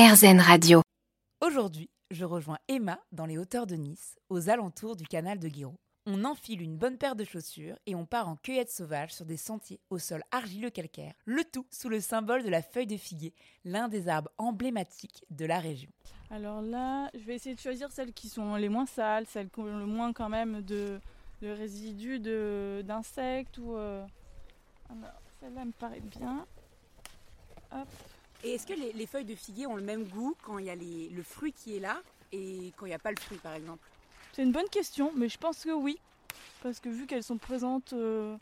RZN Radio. Aujourd'hui, je rejoins Emma dans les hauteurs de Nice, aux alentours du canal de Guiraud. On enfile une bonne paire de chaussures et on part en cueillette sauvage sur des sentiers au sol argileux calcaire, le tout sous le symbole de la feuille de figuier, l'un des arbres emblématiques de la région. Alors là, je vais essayer de choisir celles qui sont les moins sales, celles qui ont le moins quand même de, de résidus de- d'insectes ou. euh, alors, celle-là me paraît bien. Hop. Et est-ce que les, les feuilles de figuier ont le même goût quand il y a le fruit qui est là et quand il n'y a pas le fruit par exemple? C'est une bonne question, mais je pense que oui. Parce que vu qu'elles sont présentes. euh,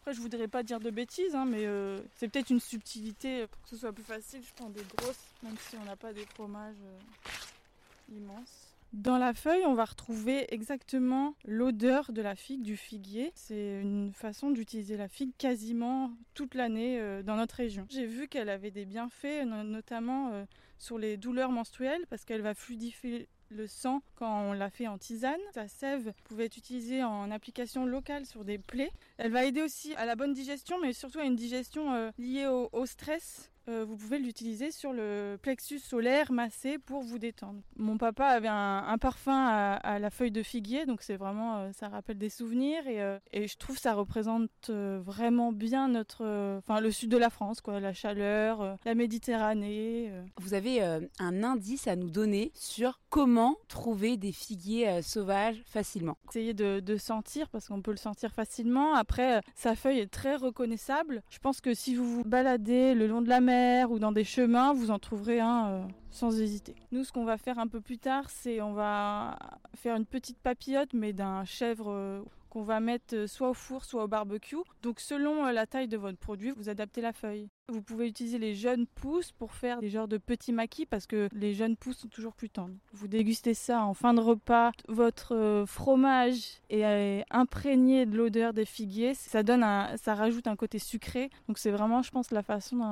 Après, je voudrais pas dire de bêtises, hein, mais euh, c'est peut-être une subtilité pour que ce soit plus facile. Je prends des grosses, même si on n'a pas des fromages euh, immenses. Dans la feuille, on va retrouver exactement l'odeur de la figue, du figuier. C'est une façon d'utiliser la figue quasiment toute l'année euh, dans notre région. J'ai vu qu'elle avait des bienfaits, no- notamment euh, sur les douleurs menstruelles, parce qu'elle va fluidifier le sang quand on la fait en tisane. Sa sève pouvait être utilisée en application locale sur des plaies. Elle va aider aussi à la bonne digestion, mais surtout à une digestion euh, liée au stress. Euh, vous pouvez l'utiliser sur le plexus solaire massé pour vous détendre. Mon papa avait un, un parfum à, à la feuille de figuier, donc c'est vraiment, euh, ça rappelle des souvenirs et, euh, et je trouve que ça représente vraiment bien notre, enfin le sud de la France, quoi, la chaleur, la Méditerranée. Vous avez un indice à nous donner sur comment trouver des figuiers sauvages facilement. Essayez de, de sentir parce qu'on peut le sentir facilement. Après, sa feuille est très reconnaissable. Je pense que si vous vous baladez le long de la mer ou dans des chemins, vous en trouverez un euh, sans hésiter. Nous, ce qu'on va faire un peu plus tard, c'est on va faire une petite papillote, mais d'un chèvre. euh, qu'on va mettre euh, soit au four, soit au barbecue. Donc selon la taille de votre produit, vous adaptez la feuille. Vous pouvez utiliser les jeunes pousses pour faire des genres de petits maquis parce que les jeunes pousses sont toujours plus tendres. Vous dégustez ça en fin de repas. Votre fromage est imprégné de l'odeur des figuiers. Ça donne un, ça rajoute un côté sucré. Donc c'est vraiment, je pense, la façon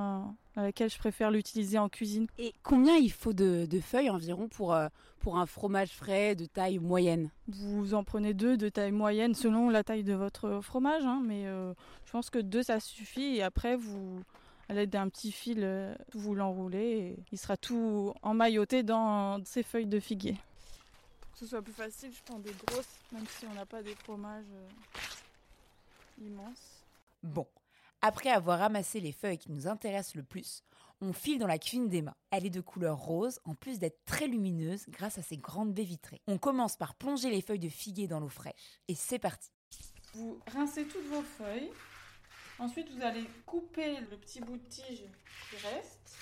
dans, laquelle je préfère l'utiliser en cuisine. Et combien il faut de, de feuilles environ pour, euh, pour un fromage frais de taille moyenne? Vous en prenez deux de taille moyenne selon la taille de votre fromage, hein, mais euh, je pense que deux ça suffit et après vous, à l'aide d'un petit fil, euh, vous l'enroulez et il sera tout emmailloté dans ces feuilles de figuier. Pour que ce soit plus facile, je prends des grosses, même si on n'a pas des fromages euh, immenses. Bon, après avoir ramassé les feuilles qui nous intéressent le plus, on file dans la cuisine d'Emma. Elle est de couleur rose, en plus d'être très lumineuse grâce à ses grandes baies vitrées. On commence par plonger les feuilles de figuier dans l'eau fraîche. Et c'est parti. Vous rincez toutes vos feuilles. Ensuite, vous allez couper le petit bout de tige qui reste.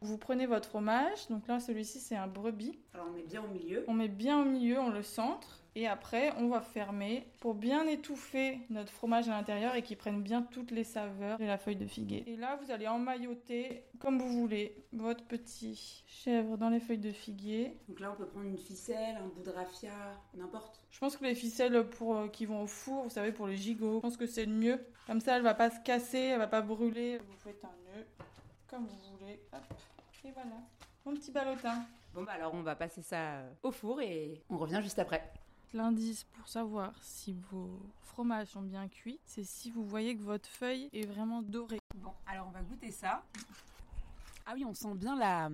Vous prenez votre fromage. Donc là, celui-ci, c'est un brebis. Alors on met bien au milieu. On met bien au milieu, on le centre. Et après, on va fermer pour bien étouffer notre fromage à l'intérieur et qu'il prenne bien toutes les saveurs de la feuille de figuier. Et là, vous allez emmailloter comme vous voulez votre petit chèvre dans les feuilles de figuier. Donc là on peut prendre une ficelle, un bout de raffia, n'importe. Je pense que les ficelles pour, euh, qui vont au four, vous savez, pour les gigots, je pense que c'est le mieux. Comme ça, elle va pas se casser, elle va pas brûler. Vous faites un nœud, comme vous voulez. Hop, et voilà. Mon petit ballotin. Bon bah alors on va passer ça euh, au four et on revient juste après. L'indice pour savoir si vos fromages sont bien cuits, c'est si vous voyez que votre feuille est vraiment dorée. Bon, alors on va goûter ça. Ah oui, on sent bien la,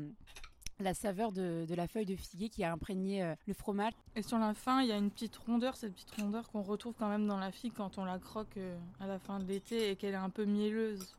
la saveur de, de la feuille de figuier qui a imprégné euh, le fromage. Et sur la fin, il y a une petite rondeur, cette petite rondeur qu'on retrouve quand même dans la figue quand on la croque euh, à la fin de l'été et qu'elle est un peu mielleuse.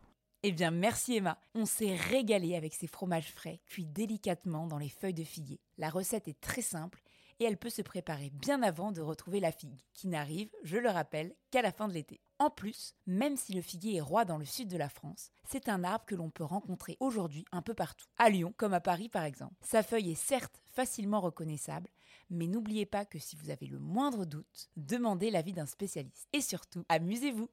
Eh bien, merci Emma. On s'est régalé avec ces fromages frais, cuits délicatement dans les feuilles de figuier. La recette est très simple et elle peut se préparer bien avant de retrouver la figue, qui n'arrive, je le rappelle, qu'à la fin de l'été. En plus, même si le figuier est roi dans le sud de la France, c'est un arbre que l'on peut rencontrer aujourd'hui un peu partout, à Lyon comme à Paris par exemple. Sa feuille est certes facilement reconnaissable, mais n'oubliez pas que si vous avez le moindre doute, demandez l'avis d'un spécialiste. Et surtout, amusez-vous